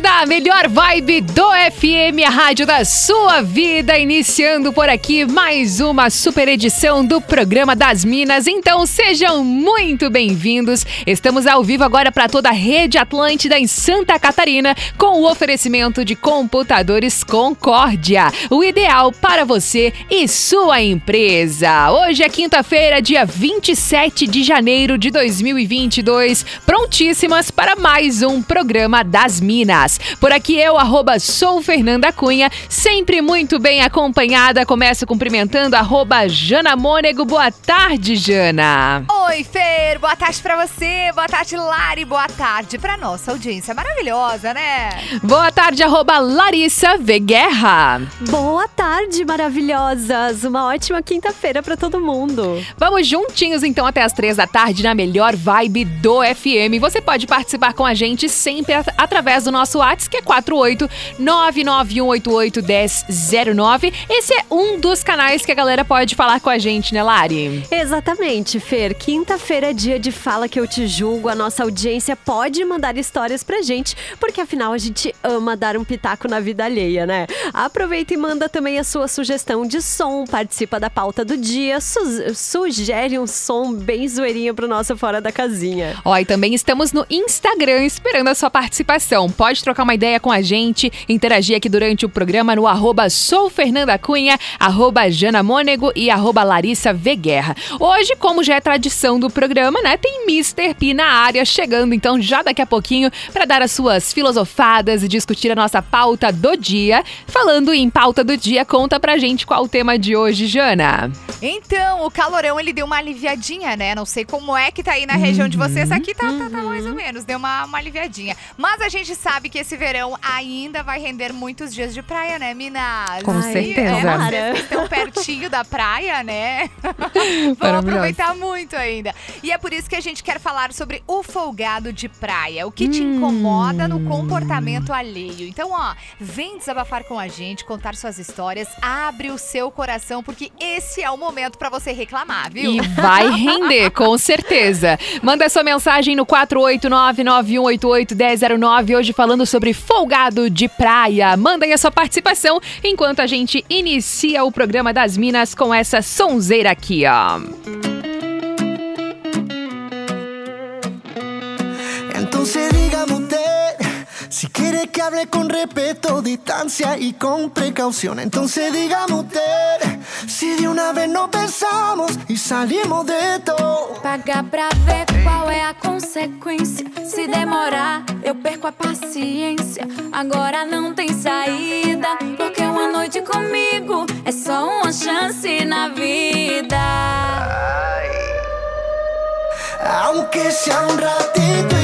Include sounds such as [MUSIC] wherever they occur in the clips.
Da melhor vibe do FM, a rádio da sua vida, iniciando por aqui mais uma super edição do programa das Minas. Então sejam muito bem-vindos. Estamos ao vivo agora para toda a rede Atlântida em Santa Catarina, com o oferecimento de computadores Concórdia, o ideal para você e sua empresa. Hoje é quinta-feira, dia 27 de janeiro de 2022, prontíssimas para mais um programa das Minas. Por aqui eu, arroba sou Fernanda Cunha, sempre muito bem acompanhada. Começo cumprimentando arroba Jana Mônego. Boa tarde, Jana. Oi, Fer. Boa tarde pra você. Boa tarde, Lari. Boa tarde pra nossa audiência maravilhosa, né? Boa tarde, arroba Larissa V. Guerra. Boa tarde, maravilhosas. Uma ótima quinta-feira pra todo mundo. Vamos juntinhos então até as três da tarde na melhor vibe do FM. Você pode participar com a gente sempre através do nosso nosso WhatsApp, que é 48991881009. Esse é um dos canais que a galera pode falar com a gente, né, Lari? Exatamente, Fer. Quinta-feira é dia de Fala Que Eu Te Julgo. A nossa audiência pode mandar histórias pra gente, porque afinal a gente ama dar um pitaco na vida alheia, né? Aproveita e manda também a sua sugestão de som, participa da pauta do dia, su sugere um som bem zoeirinho pro nosso Fora da Casinha. Ó, e também estamos no Instagram esperando a sua participação. Pode pode trocar uma ideia com a gente, interagir aqui durante o programa no arroba sou Fernanda Cunha, arroba Jana Mônego e arroba Larissa Veguerra. Hoje, como já é tradição do programa, né, tem Mr. P na área chegando, então já daqui a pouquinho para dar as suas filosofadas e discutir a nossa pauta do dia. Falando em pauta do dia, conta pra gente qual o tema de hoje, Jana. Então, o calorão ele deu uma aliviadinha, né? Não sei como é que tá aí na região de vocês, aqui tá, tá, tá mais ou menos, deu uma, uma aliviadinha. Mas a gente sabe sabe que esse verão ainda vai render muitos dias de praia, né, Minas? Com Ai, certeza. É, vocês estão pertinho da praia, né? [LAUGHS] Vão aproveitar muito ainda. E é por isso que a gente quer falar sobre o folgado de praia. O que te hum. incomoda no comportamento alheio. Então, ó, vem desabafar com a gente, contar suas histórias, abre o seu coração, porque esse é o momento para você reclamar, viu? E vai render, com certeza. Manda sua mensagem no 489 9188 1009 hoje falando falando sobre folgado de praia. Mandem a sua participação enquanto a gente inicia o programa das Minas com essa sonzeira aqui, ó. Que hable con respeto, distancia y con precaución, entonces dígame usted si de una vez nos besamos e salimos de todo. Pagar pra ver qual é a consequência. Se demorar, eu perco a paciência. Agora não tem saída, porque uma noite comigo é só uma chance na vida. Aunque sea un ratito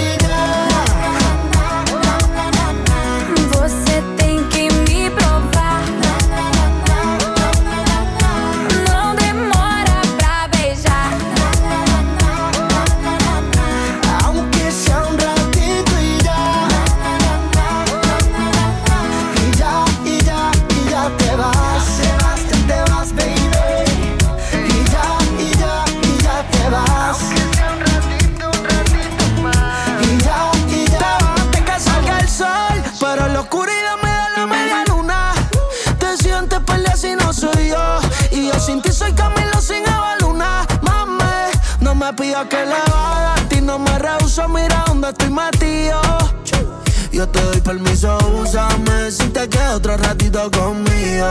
Sin ti soy Camilo sin Avaluna, mame. No me pidas que le vaya a ti, no me rehuso, mira dónde estoy metido. Yo te doy permiso, úsame si te quedas otro ratito conmigo.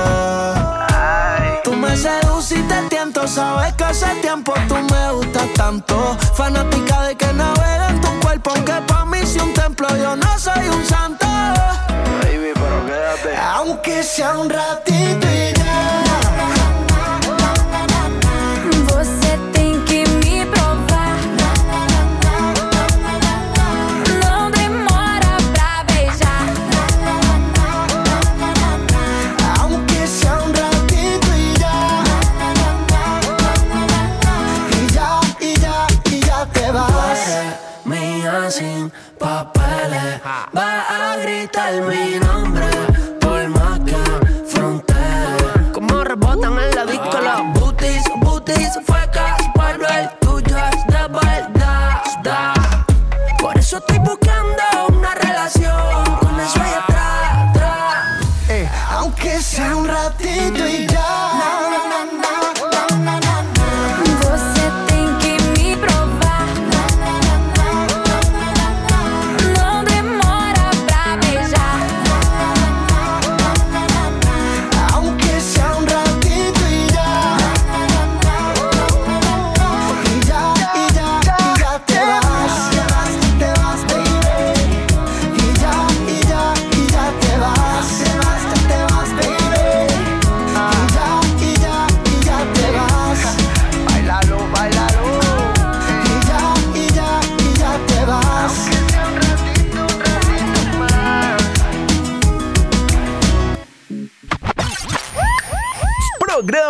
Tú me seduces y te tiento, sabes que hace tiempo tú me gustas tanto. Fanática de que navega en tu cuerpo, aunque pa' mí si un templo, yo no soy un santo. Baby, pero quédate. Aunque sea un ratito y ya.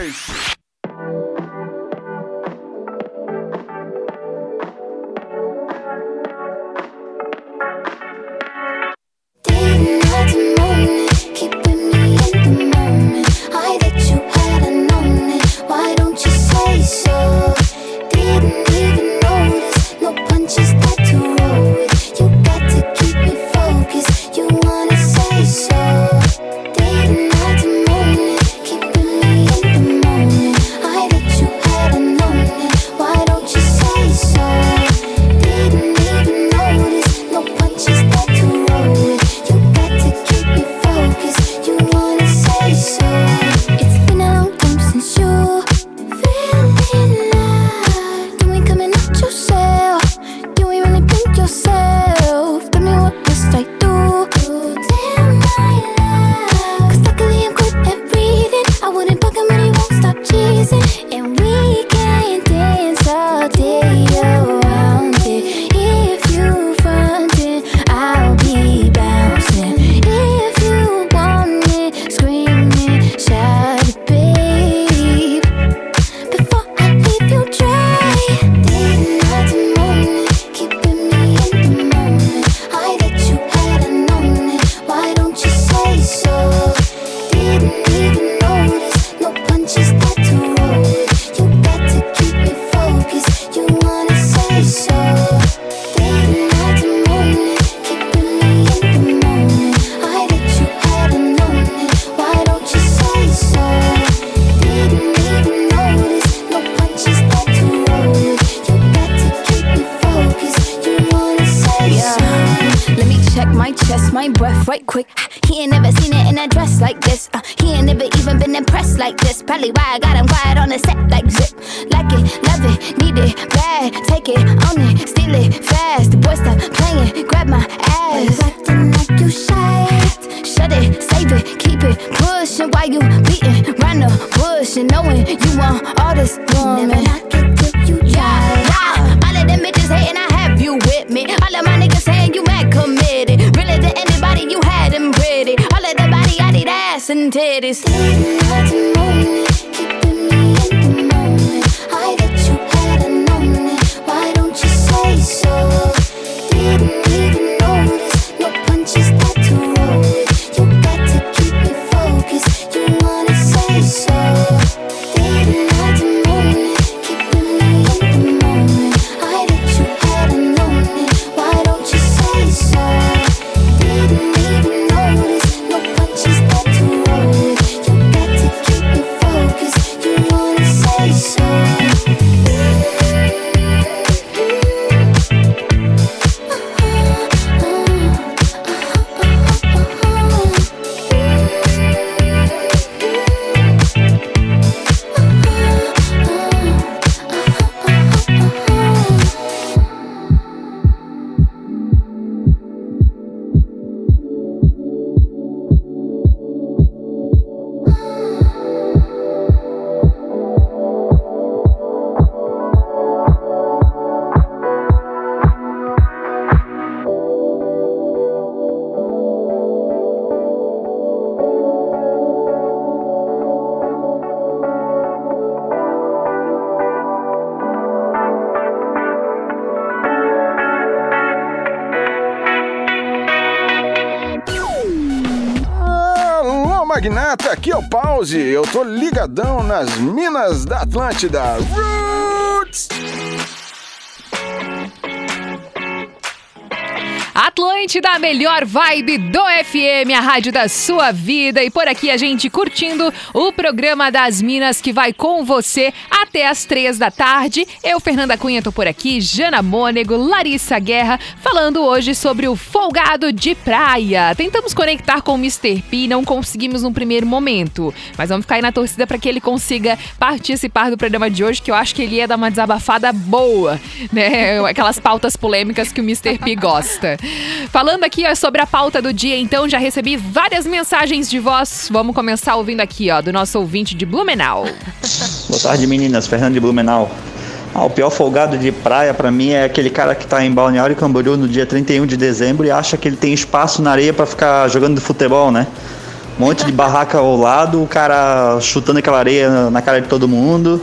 Peace. like this. Probably why I got him quiet on the set like zip. Like it, love it, need it, bad. Take it, own it, steal it, fast. The boy stop playing, grab my ass. Why you acting like you shy? Shut it, save it, keep it, pushing. Why you beating round the bush and knowing you want all this woman? Never knock it till you try. Yeah, yeah. All of them bitches hating, I titties. Aqui é o Pause. Eu tô ligadão nas minas da Atlântida. Roots! Atlântida, a melhor vibe do FM, a rádio da sua vida. E por aqui a gente curtindo o programa das Minas que vai com você até as três da tarde. Eu, Fernanda Cunha, tô por aqui, Jana Mônego, Larissa Guerra, falando hoje sobre o folgado de praia. Tentamos conectar com o Mr. P, não conseguimos no primeiro momento, mas vamos ficar aí na torcida para que ele consiga participar do programa de hoje, que eu acho que ele ia dar uma desabafada boa, né? [LAUGHS] Aquelas pautas polêmicas que o Mr. P gosta. Falando aqui ó, sobre a pauta do dia, então, já recebi várias mensagens de voz. Vamos começar ouvindo aqui, ó, do nosso ouvinte de Blumenau. Boa tarde, meninas. Fernando de Blumenau. Ah, o pior folgado de praia para mim é aquele cara que tá em Balneário Camboriú no dia 31 de dezembro e acha que ele tem espaço na areia para ficar jogando futebol, né? Um monte de barraca ao lado, o cara chutando aquela areia na cara de todo mundo.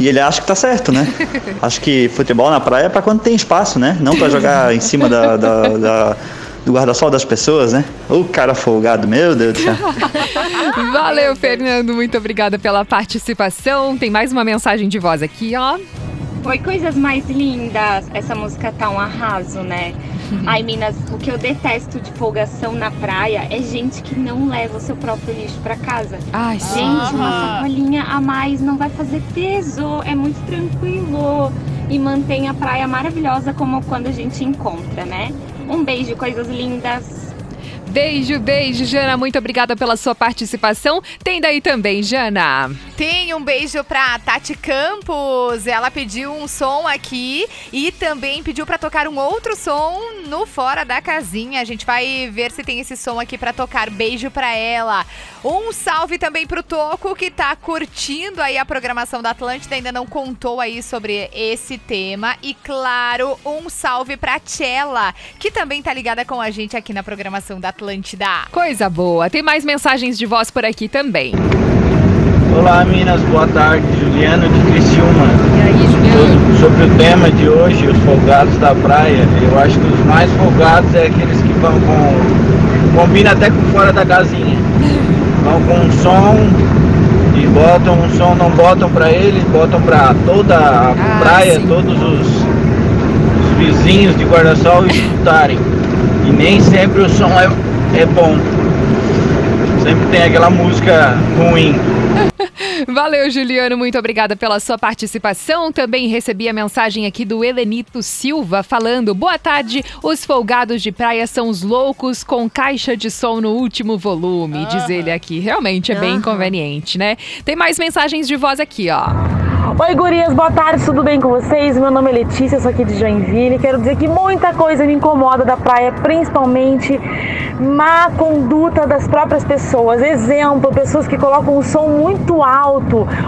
E ele acha que tá certo, né? [LAUGHS] Acho que futebol na praia é pra quando tem espaço, né? Não pra jogar em cima da, da, da do guarda-sol das pessoas, né? O cara folgado, meu Deus do céu. [LAUGHS] Valeu, Fernando. Muito obrigada pela participação. Tem mais uma mensagem de voz aqui, ó. Oi, coisas mais lindas. Essa música tá um arraso, né? [LAUGHS] Ai, Minas, o que eu detesto de folgação na praia é gente que não leva o seu próprio lixo para casa. Ai, gente, sim. uma sacolinha a mais não vai fazer peso, é muito tranquilo e mantém a praia maravilhosa como quando a gente encontra, né? Um beijo, coisas lindas. Beijo, beijo, Jana. Muito obrigada pela sua participação. Tem daí também, Jana. Tem um beijo pra Tati Campos. Ela pediu um som aqui e também pediu para tocar um outro som no Fora da Casinha. A gente vai ver se tem esse som aqui para tocar. Beijo pra ela. Um salve também pro Toco que tá curtindo aí a programação da Atlântida, ainda não contou aí sobre esse tema. E claro, um salve pra Tchela, que também tá ligada com a gente aqui na programação da Atlântida. Coisa boa. Tem mais mensagens de voz por aqui também. Olá, Minas. Boa tarde. Juliano de Criciúma. E aí, Juliano? Sobre o tema de hoje, os folgados da praia, eu acho que os mais folgados é aqueles que vão com. combina até com fora da casinha. Vão com um som e botam um som, não botam para eles, botam para toda a ah, praia, sim. todos os, os vizinhos de guarda-sol escutarem. E nem sempre o som é, é bom. Sempre tem aquela música ruim. Valeu, Juliano. Muito obrigada pela sua participação. Também recebi a mensagem aqui do Helenito Silva falando: Boa tarde, os folgados de praia são os loucos com caixa de som no último volume, diz ele aqui. Realmente é bem inconveniente, né? Tem mais mensagens de voz aqui, ó. Oi, gurias, boa tarde, tudo bem com vocês? Meu nome é Letícia, sou aqui de Joinville. Quero dizer que muita coisa me incomoda da praia, principalmente má conduta das próprias pessoas. Exemplo, pessoas que colocam um som muito alto,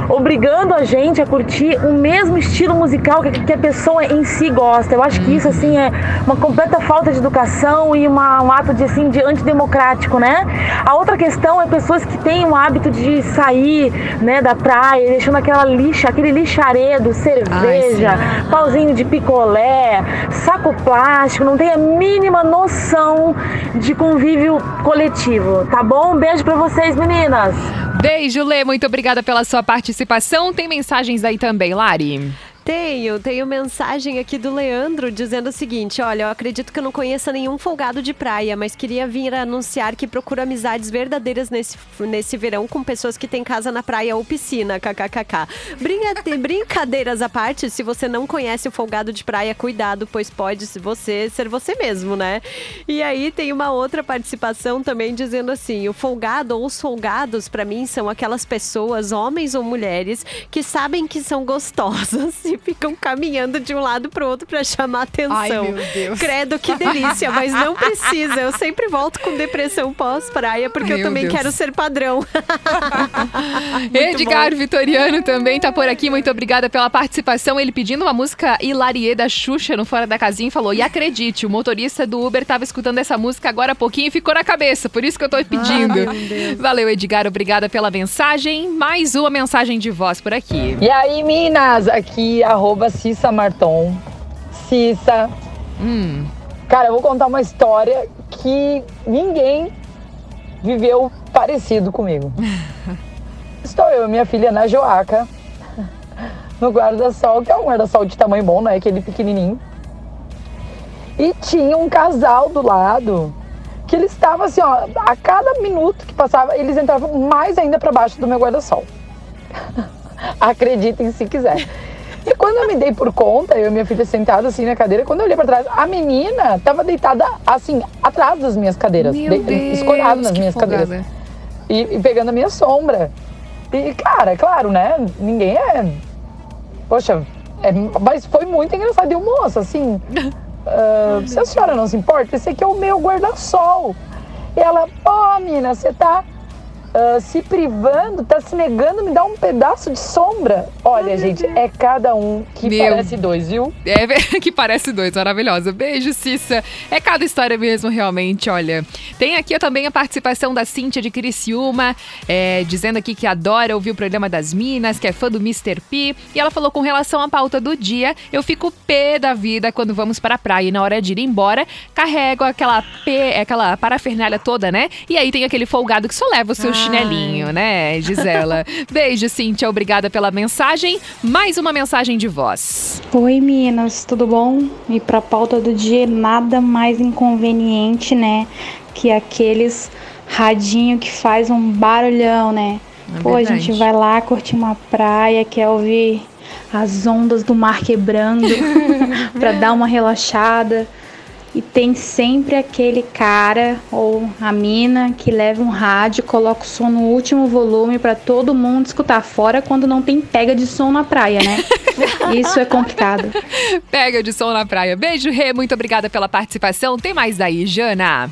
obrigando a gente a curtir o mesmo estilo musical que a pessoa em si gosta. Eu acho que isso assim é uma completa falta de educação e uma, um ato de assim de antidemocrático, né? A outra questão é pessoas que têm o hábito de sair, né, da praia, deixando aquela lixa, aquele lixaredo, cerveja, Ai, pauzinho de picolé, saco plástico, não tem a mínima noção de convívio coletivo, tá bom? Um beijo para vocês, meninas. Beijo, Lê, muito obrigada pela sua participação. Tem mensagens aí também, Lari? Tenho, tenho mensagem aqui do Leandro dizendo o seguinte: olha, eu acredito que eu não conheça nenhum folgado de praia, mas queria vir anunciar que procuro amizades verdadeiras nesse, nesse verão com pessoas que têm casa na praia ou piscina, kkkk. Brinca, brincadeiras à parte, se você não conhece o folgado de praia, cuidado, pois pode você ser você mesmo, né? E aí tem uma outra participação também dizendo assim: o folgado ou os folgados, para mim, são aquelas pessoas, homens ou mulheres, que sabem que são gostosas e ficam caminhando de um lado pro outro para chamar atenção. Ai, meu Deus. Credo, que delícia, mas não precisa. Eu sempre volto com depressão pós-praia, porque Ai, eu também Deus. quero ser padrão. [LAUGHS] Edgar bom. Vitoriano também tá por aqui. Muito obrigada pela participação. Ele pedindo uma música Hilarie da Xuxa no Fora da Casinha e falou: E acredite, o motorista do Uber tava escutando essa música agora há pouquinho e ficou na cabeça. Por isso que eu tô pedindo. Ai, Valeu, Edgar. Obrigada pela mensagem. Mais uma mensagem de voz por aqui. E aí, Minas? Aqui arroba Cissa Marton. Cissa. Hum. Cara, eu vou contar uma história que ninguém viveu parecido comigo. [LAUGHS] Estou eu e minha filha na Joaca, no guarda-sol, que é um guarda-sol de tamanho bom, não é aquele pequenininho. E tinha um casal do lado que eles estavam assim, ó, a cada minuto que passava, eles entravam mais ainda para baixo do meu guarda-sol. [LAUGHS] Acreditem se quiser. E quando eu me dei por conta, eu e minha filha sentada assim na cadeira, quando eu olhei pra trás, a menina tava deitada assim, atrás das minhas cadeiras. Meu de, escorada nas minhas folgada. cadeiras. E, e, pegando a minha sombra. E, cara, é claro, né? Ninguém é. Poxa, é, mas foi muito engraçado. E o moço, assim. Uh, [LAUGHS] se a senhora não se importa, esse aqui é o meu guarda-sol. E ela, ó, oh, mina, você tá uh, se privando, tá se negando a me dar um pedaço de sombra. Olha, gente, é cada um que Meu... parece dois, viu? É, [LAUGHS] que parece dois, maravilhosa. Beijo, Cissa. É cada história mesmo, realmente, olha. Tem aqui também a participação da Cíntia de Criciúma, é, dizendo aqui que adora ouvir o programa das Minas, que é fã do Mr. P. E ela falou com relação à pauta do dia, eu fico pé da vida quando vamos para a praia e na hora de ir embora, carrego aquela pé, aquela parafernália toda, né? E aí tem aquele folgado que só leva o seu chinelinho, né, Gisela? [LAUGHS] Beijo, Cíntia. Obrigada pela mensagem. Mais uma mensagem de voz. Oi, Minas, tudo bom? E pra pauta do dia, nada mais inconveniente, né? Que aqueles radinho que faz um barulhão, né? É Pô, a gente vai lá curtir uma praia, quer ouvir as ondas do mar quebrando [LAUGHS] [LAUGHS] para dar uma relaxada. E tem sempre aquele cara ou a mina que leva um rádio, coloca o som no último volume para todo mundo escutar fora quando não tem pega de som na praia, né? [LAUGHS] Isso é complicado. Pega de som na praia. Beijo, Rê. Muito obrigada pela participação. Tem mais aí, Jana?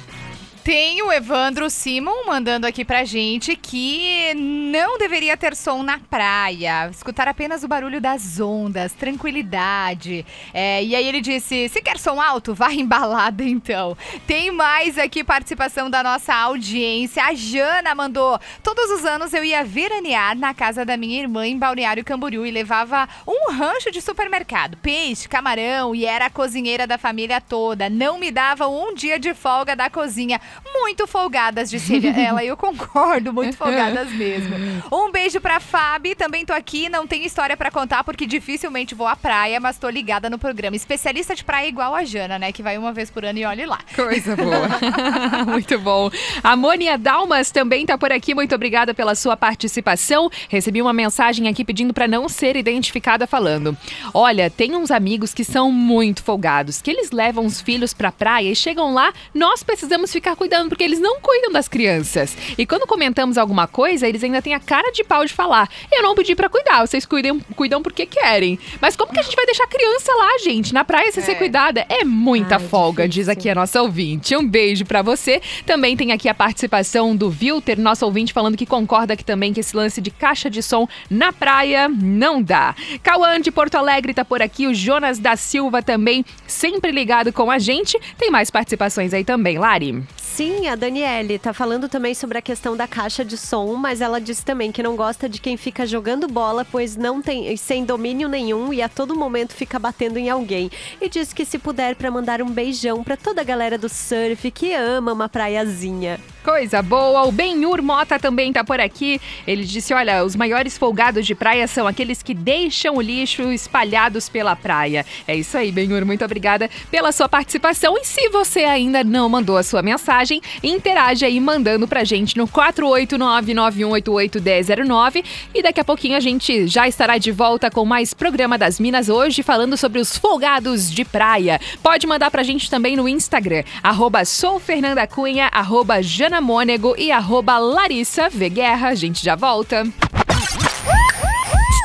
Tem o Evandro Simon mandando aqui pra gente que não deveria ter som na praia. Escutar apenas o barulho das ondas, tranquilidade. É, e aí ele disse: se quer som alto, vá embalada então. Tem mais aqui participação da nossa audiência. A Jana mandou: todos os anos eu ia veranear na casa da minha irmã em Balneário Camboriú e levava um rancho de supermercado, peixe, camarão e era a cozinheira da família toda. Não me dava um dia de folga da cozinha muito folgadas, disse ela. E eu concordo, muito folgadas mesmo. Um beijo pra Fabi, também tô aqui, não tenho história para contar porque dificilmente vou à praia, mas tô ligada no programa. Especialista de praia igual a Jana, né? Que vai uma vez por ano e olhe lá. Coisa boa. [LAUGHS] muito bom. A Mônia Dalmas também tá por aqui, muito obrigada pela sua participação. Recebi uma mensagem aqui pedindo para não ser identificada falando: Olha, tem uns amigos que são muito folgados, que eles levam os filhos pra praia e chegam lá, nós precisamos ficar cuidando, porque eles não cuidam das crianças. E quando comentamos alguma coisa, eles ainda têm a cara de pau de falar: Eu não pedi para cuidar, vocês cuidam, cuidam porque querem. Mas como que a gente vai deixar a criança lá, gente, na praia sem é. ser cuidada? É muita Ai, folga, difícil. diz aqui a nossa ouvinte. Um beijo para você. Também tem aqui a participação do Vilter, nosso ouvinte, falando que concorda aqui também que esse lance de caixa de som na praia não dá. Cauã de Porto Alegre tá por aqui, o Jonas da Silva também, sempre ligado com a gente. Tem mais participações aí também, Lari. Sim, a Daniele tá falando também sobre a questão da caixa de som, mas ela disse também que não gosta de quem fica jogando bola, pois não tem sem domínio nenhum e a todo momento fica batendo em alguém. E diz que se puder para mandar um beijão para toda a galera do surf que ama uma praiazinha. Coisa boa. O Benhur Mota também tá por aqui. Ele disse: Olha, os maiores folgados de praia são aqueles que deixam o lixo espalhados pela praia. É isso aí, Benhur. Muito obrigada pela sua participação. E se você ainda não mandou a sua mensagem, interage aí mandando pra gente no 48991881009. E daqui a pouquinho a gente já estará de volta com mais programa das Minas hoje, falando sobre os folgados de praia. Pode mandar pra gente também no Instagram, arroba soufernandacunha, arroba Mônego e arroba Larissa V Guerra. A gente já volta.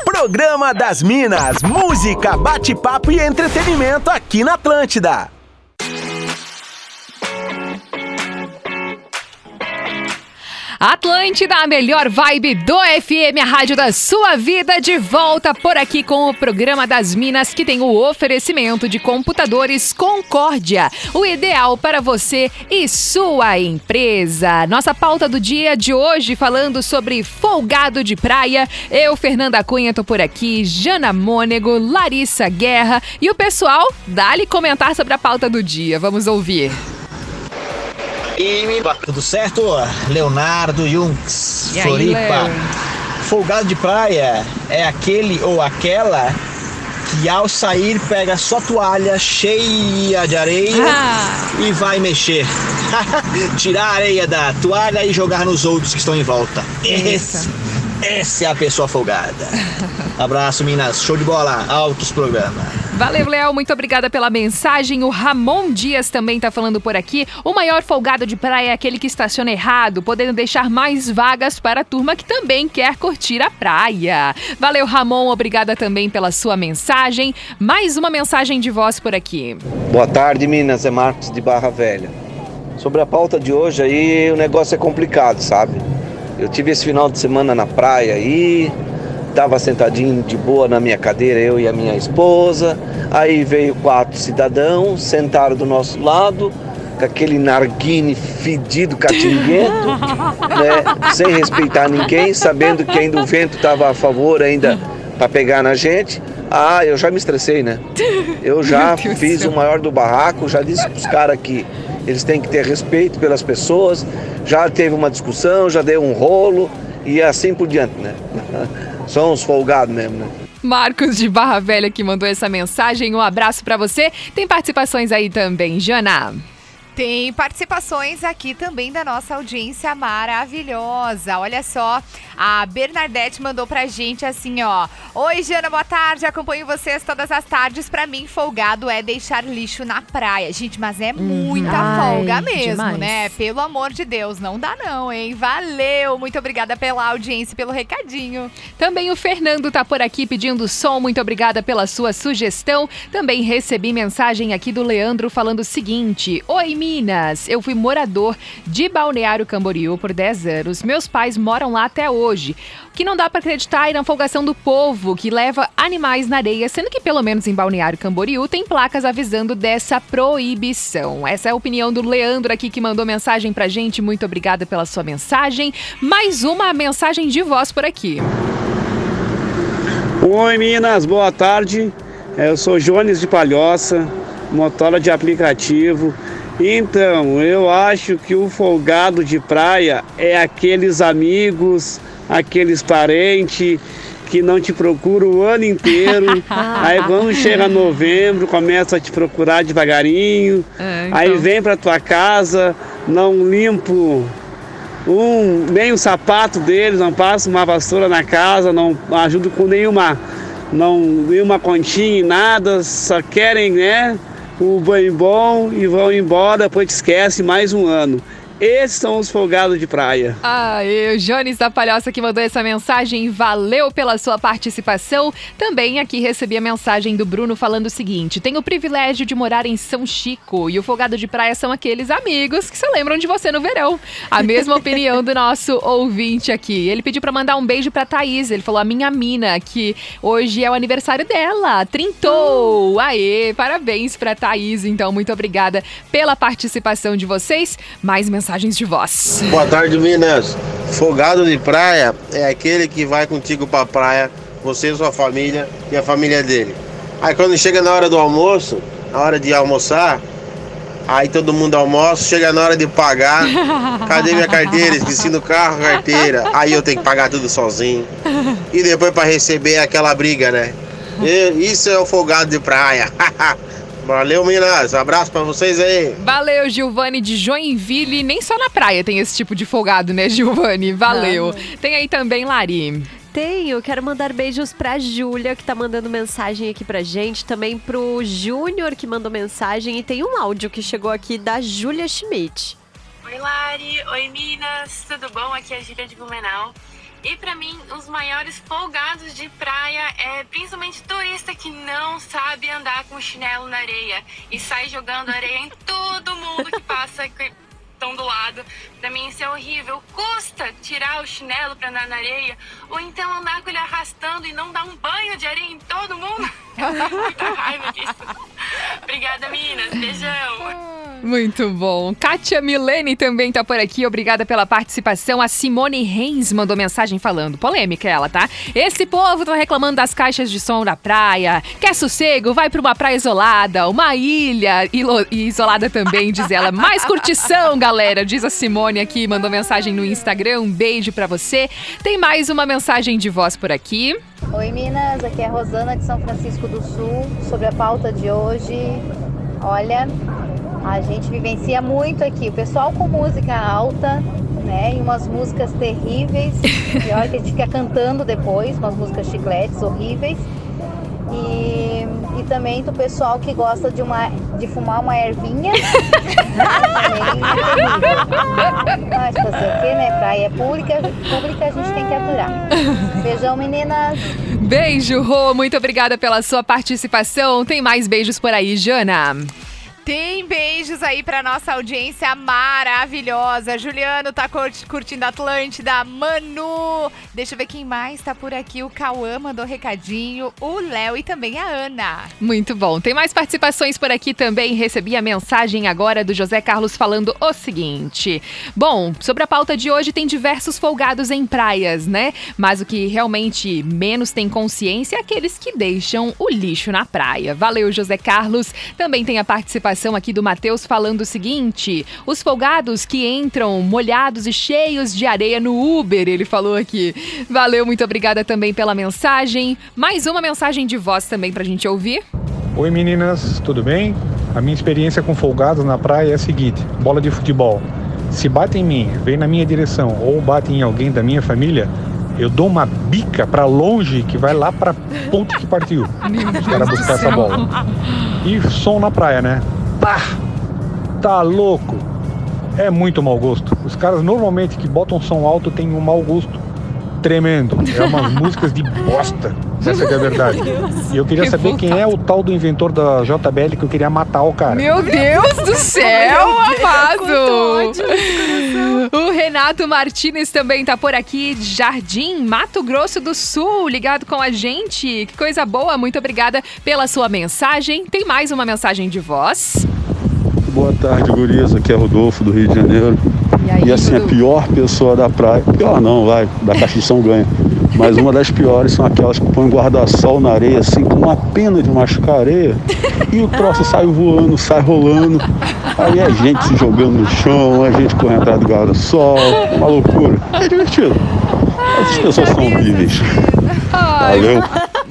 Programa das Minas, música, bate-papo e entretenimento aqui na Atlântida. Atlântida, a melhor vibe do FM, a rádio da sua vida, de volta por aqui com o programa das Minas, que tem o oferecimento de computadores Concórdia, o ideal para você e sua empresa. Nossa pauta do dia de hoje falando sobre folgado de praia. Eu, Fernanda Cunha, tô por aqui, Jana Mônego, Larissa Guerra e o pessoal, dá-lhe comentar sobre a pauta do dia. Vamos ouvir. E tudo certo? Leonardo Junks, Floripa. Folgado de praia é aquele ou aquela que ao sair pega só toalha cheia de areia ah. e vai mexer. [LAUGHS] Tirar a areia da toalha e jogar nos outros que estão em volta. Esse, essa é a pessoa folgada. [LAUGHS] Abraço, Minas. Show de bola. Altos programas. Valeu, Léo. Muito obrigada pela mensagem. O Ramon Dias também está falando por aqui. O maior folgado de praia é aquele que estaciona errado, podendo deixar mais vagas para a turma que também quer curtir a praia. Valeu, Ramon. Obrigada também pela sua mensagem. Mais uma mensagem de voz por aqui. Boa tarde, Minas. É Marcos de Barra Velha. Sobre a pauta de hoje aí, o negócio é complicado, sabe? Eu tive esse final de semana na praia aí, tava sentadinho de boa na minha cadeira, eu e a minha esposa. Aí veio quatro cidadãos, sentaram do nosso lado, com aquele narguine fedido, catinguento, [LAUGHS] né? Sem respeitar ninguém, sabendo que ainda o vento estava a favor ainda para pegar na gente. Ah, eu já me estressei, né? Eu já fiz o maior do barraco, já disse para os caras que eles têm que ter respeito pelas pessoas. Já teve uma discussão, já deu um rolo e assim por diante, né? São uns folgados mesmo, né? Marcos de Barra Velha que mandou essa mensagem. Um abraço para você. Tem participações aí também, Jana. Tem participações aqui também da nossa audiência maravilhosa. Olha só, a Bernadette mandou pra gente assim, ó. Oi, Jana, boa tarde. Acompanho vocês todas as tardes. Pra mim, folgado é deixar lixo na praia. Gente, mas é muita Ai, folga mesmo, demais. né? Pelo amor de Deus, não dá não, hein? Valeu. Muito obrigada pela audiência e pelo recadinho. Também o Fernando tá por aqui pedindo som. Muito obrigada pela sua sugestão. Também recebi mensagem aqui do Leandro falando o seguinte: Oi, Minas. Eu fui morador de Balneário Camboriú por 10 anos. Meus pais moram lá até hoje. O que não dá para acreditar é na folgação do povo que leva animais na areia, sendo que pelo menos em Balneário Camboriú tem placas avisando dessa proibição. Essa é a opinião do Leandro aqui que mandou mensagem pra gente. Muito obrigada pela sua mensagem. Mais uma mensagem de voz por aqui. Oi, Minas, boa tarde. Eu sou Jones de Palhoça, motora de aplicativo. Então, eu acho que o folgado de praia é aqueles amigos, aqueles parentes que não te procuram o ano inteiro. [LAUGHS] aí vamos chegar novembro, começa a te procurar devagarinho. É, então. Aí vem para tua casa, não limpo um, nem o sapato deles, não passo uma vassoura na casa, não ajudo com nenhuma, não, nenhuma continha, nada, só querem, né? O banho bom e vão embora, depois te esquece mais um ano. Esses são os folgados de praia. Aê, o Jones da Palhoça que mandou essa mensagem. Valeu pela sua participação. Também aqui recebi a mensagem do Bruno falando o seguinte: tenho o privilégio de morar em São Chico e o folgado de praia são aqueles amigos que se lembram de você no verão. A mesma [LAUGHS] opinião do nosso ouvinte aqui. Ele pediu para mandar um beijo para Thaís. Ele falou: a minha mina, que hoje é o aniversário dela. Trintou! Aê, parabéns para Thaís. Então, muito obrigada pela participação de vocês. Mais mensagens mensagens de voz. Boa tarde, Minas. Fogado de praia é aquele que vai contigo pra praia, você e sua família e a família dele. Aí quando chega na hora do almoço, na hora de almoçar, aí todo mundo almoça, chega na hora de pagar, [LAUGHS] cadê minha carteira? Esqueci no carro a carteira. Aí eu tenho que pagar tudo sozinho. E depois para receber aquela briga, né? Isso é o folgado de praia. [LAUGHS] Valeu, Minas. Abraço pra vocês aí. Valeu, Giovanni de Joinville. Nem só na praia tem esse tipo de folgado, né, Giovanni? Valeu. Não. Tem aí também, Lari. Tenho, quero mandar beijos pra Júlia, que tá mandando mensagem aqui pra gente, também pro Júnior, que mandou mensagem, e tem um áudio que chegou aqui da Júlia Schmidt. Oi, Lari. Oi, Minas. Tudo bom? Aqui é a Júlia de Blumenau. E para mim, os maiores folgados de praia é principalmente turista que não sabe andar com chinelo na areia e sai jogando areia em todo mundo que passa estão do lado. Pra mim isso é horrível. Custa tirar o chinelo pra andar na areia ou então andar com ele arrastando e não dar um banho de areia em todo mundo. Eu tenho muita raiva disso. Obrigada, Minas. Beijão. Muito bom. Kátia Milene também tá por aqui. Obrigada pela participação. A Simone Reis mandou mensagem falando. Polêmica ela, tá? Esse povo tá reclamando das caixas de som da praia. Quer sossego? Vai pra uma praia isolada, uma ilha isolada também, diz ela. Mais curtição, galera, diz a Simone aqui. Mandou mensagem no Instagram. Um beijo para você. Tem mais uma mensagem de voz por aqui. Oi, Minas. Aqui é a Rosana de São Francisco do Sul. Sobre a pauta de hoje. Olha, a gente vivencia muito aqui. O pessoal com música alta, né? E umas músicas terríveis. [LAUGHS] Pior que a gente fica cantando depois, umas músicas chicletes horríveis. E, e também do pessoal que gosta de, uma, de fumar uma ervinha. [LAUGHS] Mas fazer o quê, né? Praia pública, pública a gente tem que aturar. Beijão, meninas. Beijo, Rô. Muito obrigada pela sua participação. Tem mais beijos por aí, Jana. Tem beijos aí pra nossa audiência maravilhosa. Juliano tá curtindo Atlântida. Manu. Deixa eu ver quem mais tá por aqui. O Cauã mandou recadinho. O Léo e também a Ana. Muito bom. Tem mais participações por aqui também. Recebi a mensagem agora do José Carlos falando o seguinte. Bom, sobre a pauta de hoje tem diversos folgados em praias, né? Mas o que realmente menos tem consciência é aqueles que deixam o lixo na praia. Valeu, José Carlos. Também tem a participação aqui do Matheus falando o seguinte: os folgados que entram molhados e cheios de areia no Uber, ele falou aqui. Valeu, muito obrigada também pela mensagem. Mais uma mensagem de voz também pra gente ouvir. Oi meninas, tudo bem? A minha experiência com folgados na praia é a seguinte: bola de futebol. Se bate em mim, vem na minha direção ou bate em alguém da minha família, eu dou uma bica para longe que vai lá para ponto que partiu. [LAUGHS] Caras buscar essa bola. E som na praia, né? Pá! Tá louco! É muito mau gosto. Os caras normalmente que botam som alto têm um mau gosto tremendo. É umas [LAUGHS] músicas de bosta. Essa é a verdade. E eu queria saber quem é o tal do inventor da JBL que eu queria matar o cara. Meu Deus do céu, amado! O Renato Martinez também tá por aqui, Jardim, Mato Grosso do Sul, ligado com a gente. Que coisa boa, muito obrigada pela sua mensagem. Tem mais uma mensagem de voz. Boa tarde, gurias. Aqui é Rodolfo, do Rio de Janeiro. E, aí, e assim, a pior pessoa da praia, pior não, vai, da Caixa de São Ganha. Mas uma das piores são aquelas que põem guarda-sol na areia, assim, com uma pena de machucar areia. E o troço sai voando, sai rolando. Aí a gente se jogando no chão, a gente correndo atrás do guarda-sol, uma loucura. É divertido. Essas pessoas são horríveis. Valeu.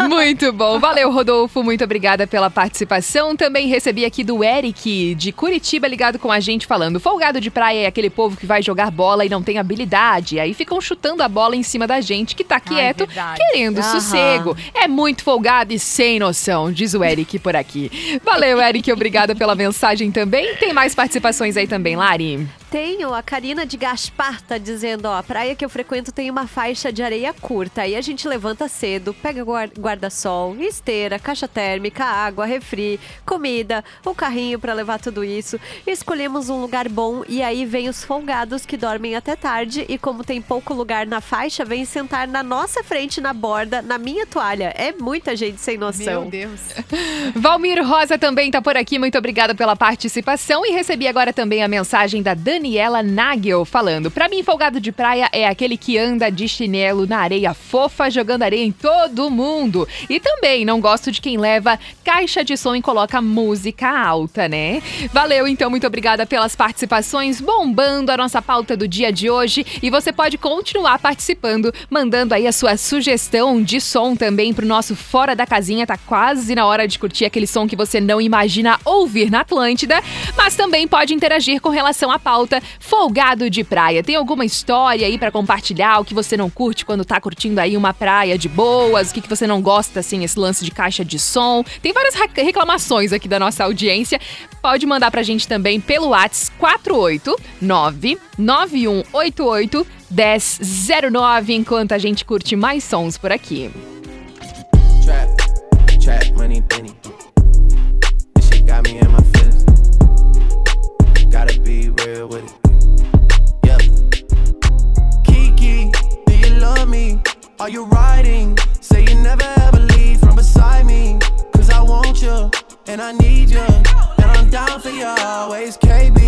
Muito bom. Valeu, Rodolfo. Muito obrigada pela participação. Também recebi aqui do Eric, de Curitiba, ligado com a gente, falando: folgado de praia é aquele povo que vai jogar bola e não tem habilidade. Aí ficam chutando a bola em cima da gente que tá quieto, Ai, querendo Aham. sossego. É muito folgado e sem noção, diz o Eric por aqui. Valeu, Eric. Obrigada pela mensagem também. Tem mais participações aí também, Lari? Tenho, a Karina de Gaspar tá dizendo, ó, a praia que eu frequento tem uma faixa de areia curta. Aí a gente levanta cedo, pega guarda-sol, esteira, caixa térmica, água, refri, comida, o carrinho para levar tudo isso. Escolhemos um lugar bom e aí vem os folgados que dormem até tarde e como tem pouco lugar na faixa, vem sentar na nossa frente na borda, na minha toalha. É muita gente sem noção. Meu Deus. [LAUGHS] Valmir Rosa também tá por aqui. Muito obrigada pela participação e recebi agora também a mensagem da Dani Daniela Nagel falando: Pra mim, folgado de praia é aquele que anda de chinelo na areia fofa, jogando areia em todo mundo. E também não gosto de quem leva caixa de som e coloca música alta, né? Valeu, então, muito obrigada pelas participações, bombando a nossa pauta do dia de hoje. E você pode continuar participando, mandando aí a sua sugestão de som também pro nosso Fora da Casinha. Tá quase na hora de curtir aquele som que você não imagina ouvir na Atlântida. Mas também pode interagir com relação à pauta folgado de praia. Tem alguma história aí para compartilhar? O que você não curte quando tá curtindo aí uma praia de boas? O que, que você não gosta, assim, esse lance de caixa de som? Tem várias reclamações aqui da nossa audiência. Pode mandar pra gente também pelo WhatsApp 489 9188 1009 enquanto a gente curte mais sons por aqui. Trap, trap, money. Real with it. Yeah. Kiki, do you love me? Are you riding? Say you never ever leave from beside me. Cause I want you and I need you. And I'm down for you always. KB,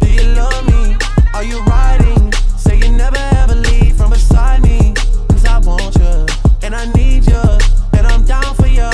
do you love me? Are you riding? Say you never ever leave from beside me. Cause I want you and I need you. And I'm down for you.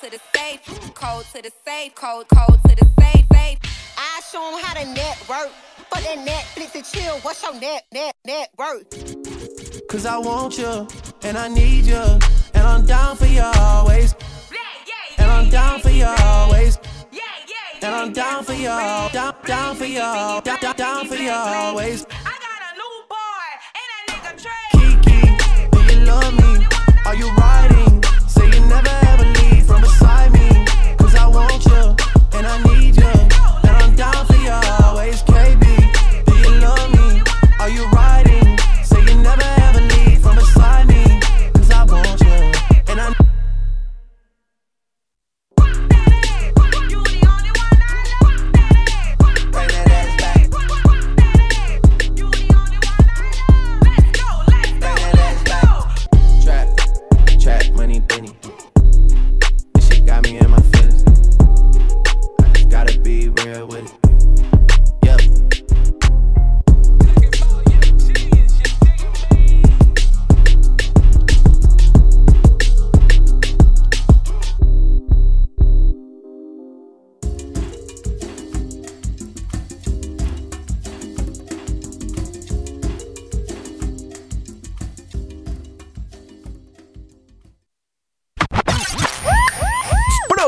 To the safe. Code to the safe, cold, cold to the safe, safe. I show them how to network. For that Netflix and chill, what's your net, net, net worth? Cause I want you, and I need you, and I'm down for you always. And I'm down for you always. And I'm down for you, down, down for you, down, down, down for you always. I got a new boy, and that nigga Trey. Kiki, do you love me? Are you riding? Say you never want you, and I need you, and I'm down for you always. KB, do you love me? Are you riding? Say you never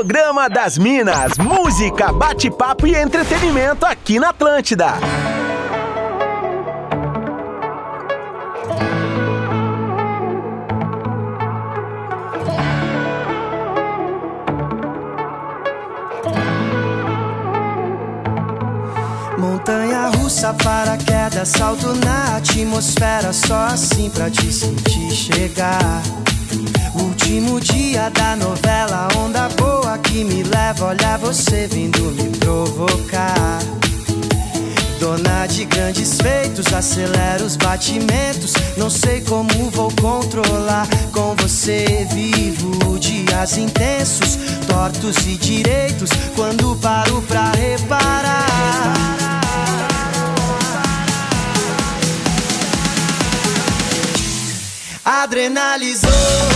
Programa das Minas, música, bate-papo e entretenimento aqui na Atlântida. Montanha russa, paraquedas, salto na atmosfera, só assim pra te sentir chegar. Último dia da novela, onda boa que me leva, olha você vindo me provocar. Dona de grandes feitos, acelera os batimentos. Não sei como vou controlar. Com você vivo dias intensos, tortos e direitos. Quando paro pra reparar. Adrenalizou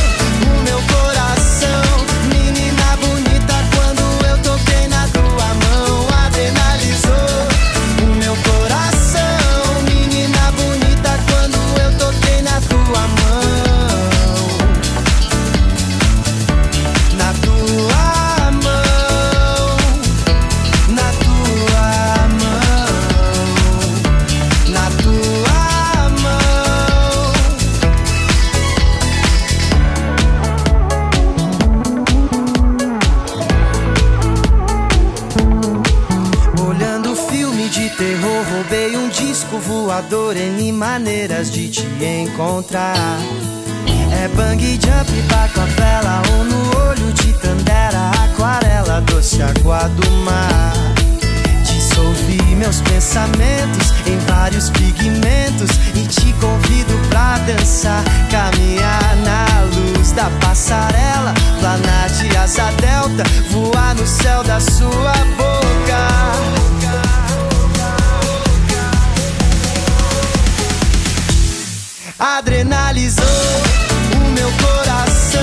maneiras de te encontrar. É bang jump, baco a vela ou no olho de tandera, aquarela, doce água do mar. Dissolvi meus pensamentos em vários pigmentos e te convido pra dançar, caminhar na luz da passarela, planar de asa delta, voar no céu da sua boca. Adrenalizou o meu coração,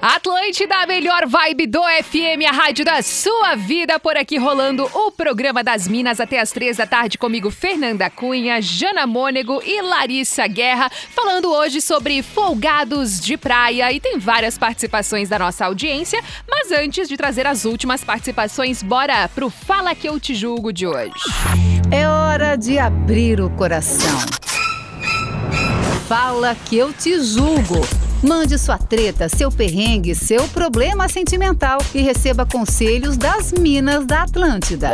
Atlântida, a melhor vibe do FM, a rádio da sua vida. Por aqui rolando o programa das Minas até as três da tarde comigo, Fernanda Cunha, Jana Mônego e Larissa Guerra, falando hoje sobre folgados de praia. E tem várias participações da nossa audiência. Mas antes de trazer as últimas participações, bora pro Fala Que Eu Te Julgo de hoje. É hora de abrir o coração. Fala Que Eu Te Julgo Mande sua treta, seu perrengue, seu problema sentimental e receba conselhos das Minas da Atlântida.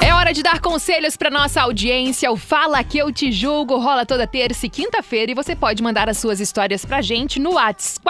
É hora de dar conselhos para nossa audiência. O Fala que eu te julgo rola toda terça e quinta-feira e você pode mandar as suas histórias pra gente no WhatsApp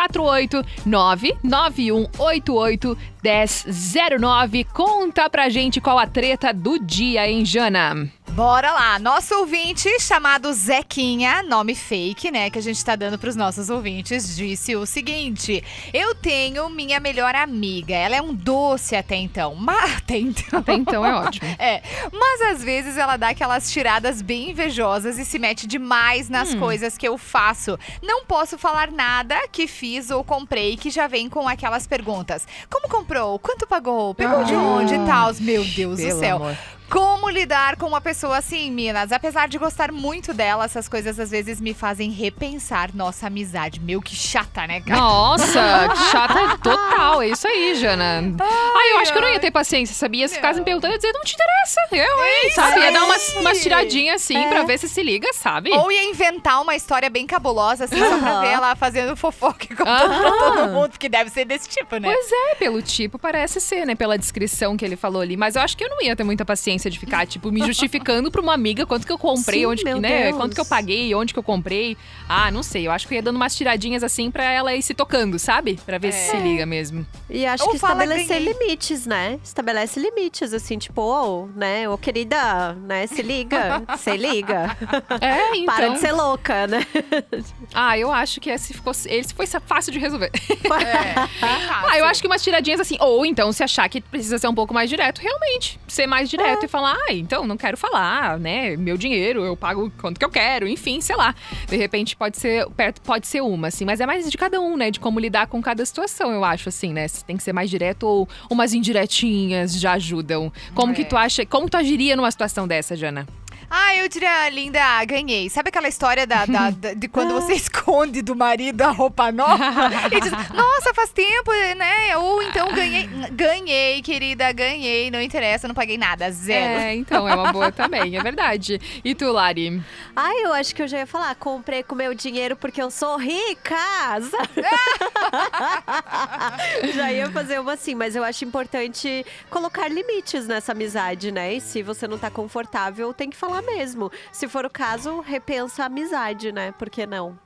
4899188 1009. Conta pra gente qual a treta do dia, hein, Jana? Bora lá. Nosso ouvinte chamado Zequinha, nome fake, né, que a gente tá dando pros nossos ouvintes, disse o seguinte: Eu tenho minha melhor amiga. Ela é um doce até então. Mas [LAUGHS] até então. Até então é ótimo. [LAUGHS] é. Mas às vezes ela dá aquelas tiradas bem invejosas e se mete demais nas hum. coisas que eu faço. Não posso falar nada que fiz ou comprei que já vem com aquelas perguntas. Como comprou? Quanto pagou? Pegou ah. de onde e tal? Meu Deus Pelo do céu. Amor. Como lidar com uma pessoa assim, Minas? Apesar de gostar muito dela, essas coisas às vezes me fazem repensar nossa amizade. Meu, que chata, né, cara? Nossa, que chata total. É isso aí, Jana. Ai, eu acho que eu não ia ter paciência, sabia? Se ficasse me perguntando, eu ia dizer, não te interessa. Eu, hein? É sabe? Ia dar umas, umas tiradinhas assim é. pra ver se se liga, sabe? Ou ia inventar uma história bem cabulosa, assim, só pra ver ela fazendo fofoca e contando pra todo mundo, porque deve ser desse tipo, né? Pois é, pelo tipo parece ser, né? Pela descrição que ele falou ali. Mas eu acho que eu não ia ter muita paciência de ficar, tipo, me justificando pra uma amiga quanto que eu comprei, Sim, onde que, né? Deus. Quanto que eu paguei, onde que eu comprei. Ah, não sei. Eu acho que eu ia dando umas tiradinhas assim pra ela ir se tocando, sabe? Pra ver é. se se liga mesmo. E acho Ou que estabelecer limites, né? Estabelece limites, assim, tipo, oh, né? Ô, querida, né? Se liga, [LAUGHS] se liga. É, [LAUGHS] então. Para de ser louca, né? Ah, eu acho que esse, ficou, esse foi fácil de resolver. [LAUGHS] É, ah, eu acho que umas tiradinhas assim. Ou então, se achar que precisa ser um pouco mais direto, realmente. Ser mais direto é. e falar, ah, então não quero falar, né? Meu dinheiro, eu pago quanto que eu quero, enfim, sei lá. De repente pode ser, pode ser uma, assim, mas é mais de cada um, né? De como lidar com cada situação, eu acho, assim, né? Se tem que ser mais direto ou umas indiretinhas já ajudam. Como é. que tu acha, como tu agiria numa situação dessa, Jana? Ah, eu diria, linda, ganhei. Sabe aquela história da, da, da de quando você [LAUGHS] esconde do marido a roupa nova? e diz, nossa, faz tempo, né? Ou então ganhei. Ganhei, querida, ganhei. Não interessa, não paguei nada, zero. É, então, é uma boa também, é verdade. E tu, Lari? Ai, eu acho que eu já ia falar, comprei com meu dinheiro porque eu sou rica. [LAUGHS] já ia fazer uma assim, mas eu acho importante colocar limites nessa amizade, né? E se você não tá confortável, tem que falar mesmo. Se for o caso, repensa a amizade, né? Por que não?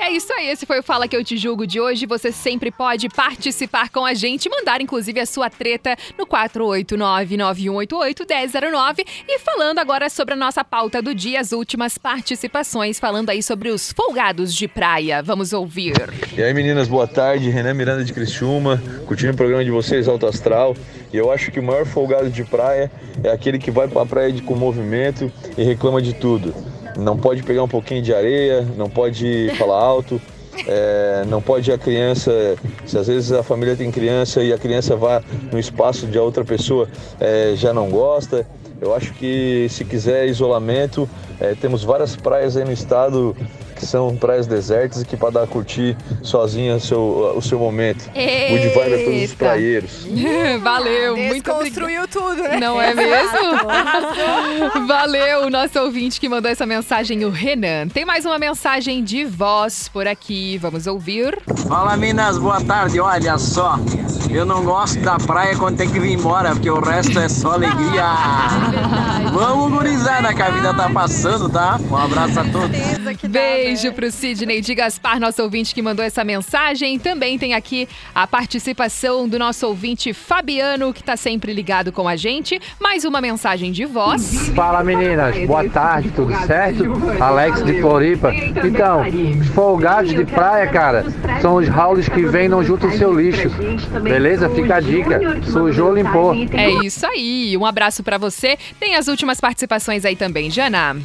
É isso aí, esse foi o Fala Que Eu Te Julgo de hoje. Você sempre pode participar com a gente, mandar inclusive a sua treta no 489-9188-1009. E falando agora sobre a nossa pauta do dia, as últimas participações, falando aí sobre os folgados de praia. Vamos ouvir. E aí meninas, boa tarde. Renan Miranda de Criciúma, curtindo o programa de vocês, Alto Astral. E eu acho que o maior folgado de praia é aquele que vai pra praia de, com movimento e reclama de tudo não pode pegar um pouquinho de areia, não pode falar alto, é, não pode a criança, se às vezes a família tem criança e a criança vai no espaço de outra pessoa, é, já não gosta. Eu acho que se quiser isolamento, é, temos várias praias aí no estado que são praias desertas e que para dar curtir sozinha o seu, o seu momento. Eita. Good vibe a todos os praieiros. [LAUGHS] Valeu, muito construiu tudo, né? Não é mesmo? Valeu, o nosso ouvinte que mandou essa mensagem, o Renan. Tem mais uma mensagem de voz por aqui, vamos ouvir. Fala Minas, boa tarde. Olha só, eu não gosto da praia quando tem que vir embora, porque o resto é só alegria. [LAUGHS] Vamos gurizada que a vida tá passando, tá? Um abraço a todos. Beijo beijo pro Sidney de Gaspar, nosso ouvinte que mandou essa mensagem. Também tem aqui a participação do nosso ouvinte Fabiano, que tá sempre ligado com a gente. Mais uma mensagem de voz. Fala meninas, boa tarde, tudo certo? Alex de Floripa. Então, os folgados de praia, cara, são os raules que vêm não juntam o seu lixo. Beleza? Fica a dica. Sujou, limpou. É isso aí. Um abraço para você. Tem as últimas participações aí também, Jana.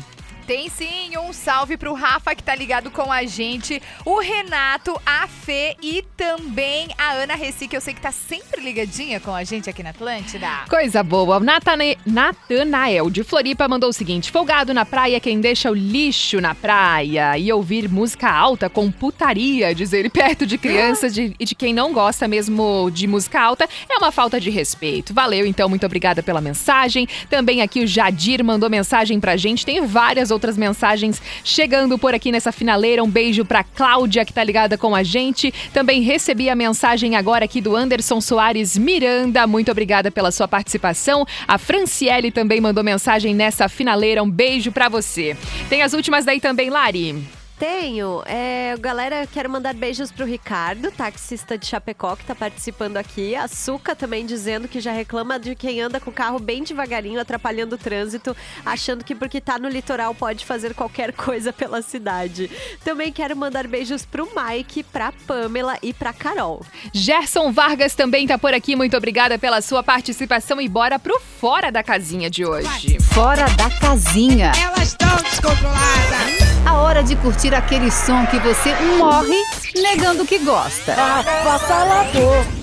Tem sim, um salve pro Rafa que tá ligado com a gente, o Renato, a Fê e também a Ana Reci, que eu sei que tá sempre ligadinha com a gente aqui na Atlântida. Coisa boa. Natane... Natanael de Floripa mandou o seguinte: folgado na praia quem deixa o lixo na praia e ouvir música alta com putaria, diz ele, [LAUGHS] perto de crianças de... e de quem não gosta mesmo de música alta, é uma falta de respeito. Valeu, então, muito obrigada pela mensagem. Também aqui o Jadir mandou mensagem pra gente. Tem várias outras mensagens chegando por aqui nessa finaleira. Um beijo pra Cláudia, que tá ligada com a gente. Também recebi a mensagem agora aqui do Anderson Soares Miranda. Muito obrigada pela sua participação. A Franciele também mandou mensagem nessa finaleira. Um beijo pra você. Tem as últimas daí também, Lari. Tenho. É, galera, quero mandar beijos pro Ricardo, taxista de Chapecó, que tá participando aqui. A Suca também dizendo que já reclama de quem anda com o carro bem devagarinho, atrapalhando o trânsito, achando que porque tá no litoral pode fazer qualquer [LAUGHS] coisa pela cidade. Também quero mandar beijos pro Mike, pra Pamela e pra Carol. Gerson Vargas também tá por aqui. Muito obrigada pela sua participação e bora pro Fora da Casinha de hoje. Fora da Casinha. Elas estão descontroladas. A hora de curtir aquele som que você morre negando que gosta. Avassalador.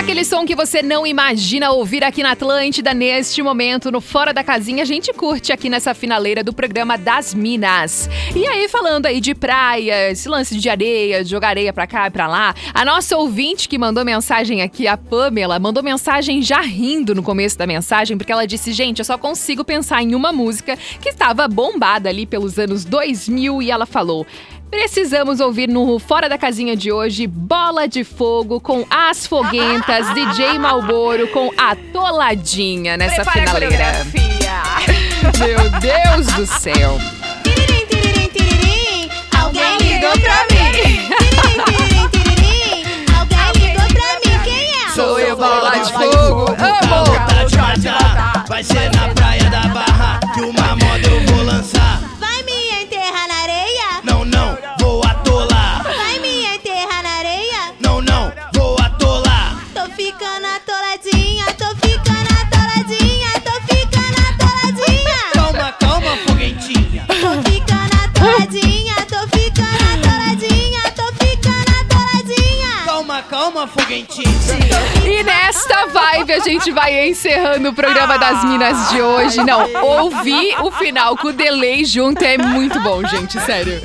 Aquele som que você não imagina ouvir aqui na Atlântida neste momento, no Fora da Casinha, a gente curte aqui nessa finaleira do programa das Minas. E aí, falando aí de praia, esse lance de areia, jogar areia pra cá e pra lá, a nossa ouvinte que mandou mensagem aqui, a Pamela, mandou mensagem já rindo no começo da mensagem, porque ela disse: gente, eu só consigo pensar em uma música que estava bombada ali pelos anos 2000 e ela falou. Precisamos ouvir no Fora da Casinha de hoje Bola de Fogo com As Foguentas, [LAUGHS] DJ Malboro com a Toladinha nessa Prepara finaleira. [LAUGHS] Meu Deus do céu. Tiririm, tiririm, tiririm. Alguém ligou pra mim. Tiririm, tiririm, tiririm. Alguém ligou pra mim. Quem é? Sou eu, Bola de Fogo. Amo! Vai ser na praia da Barra que uma moda E nesta vibe a gente vai encerrando o programa das Minas de hoje. Não, ouvir o final com o delay junto é muito bom, gente, sério.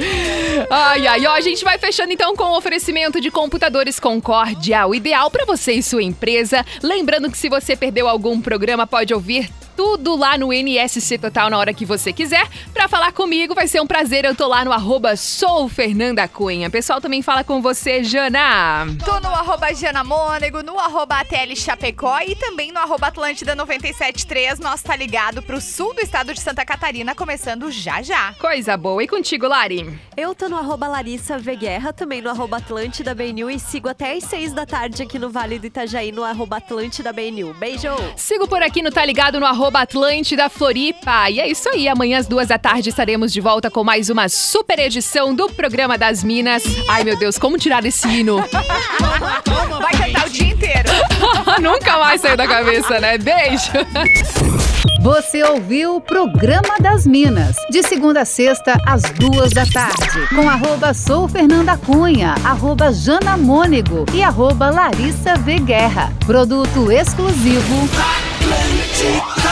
Ai, ai, ó, a gente vai fechando então com o oferecimento de computadores Concórdia, o ideal para você e sua empresa. Lembrando que se você perdeu algum programa, pode ouvir tudo lá no NSC Total na hora que você quiser. Pra falar comigo, vai ser um prazer. Eu tô lá no arroba sou Fernanda Cunha. Pessoal também fala com você, Jana. Tô no arroba Jana Mônego, no arroba ATL Chapecó e também no arroba Atlântida 973. Nós tá ligado pro sul do estado de Santa Catarina, começando já já. Coisa boa. E contigo, Lari? Eu tô no arroba Larissa V Guerra, também no arroba Atlântida BNU e sigo até às seis da tarde aqui no Vale do Itajaí no arroba Atlântida BNU. Beijo! Sigo por aqui no Tá Ligado no arroba Atlântida Floripa. E é isso aí, amanhã às duas da tarde estaremos de volta com mais uma super edição do Programa das Minas. Ai meu Deus, como tirar esse hino? [LAUGHS] Vai cantar o dia inteiro. [LAUGHS] Nunca mais saiu da cabeça, né? Beijo! Você ouviu o Programa das Minas, de segunda a sexta, às duas da tarde, com arroba sou Fernanda Cunha, arroba Jana Mônego e arroba Larissa V Guerra. Produto exclusivo. Atlântica.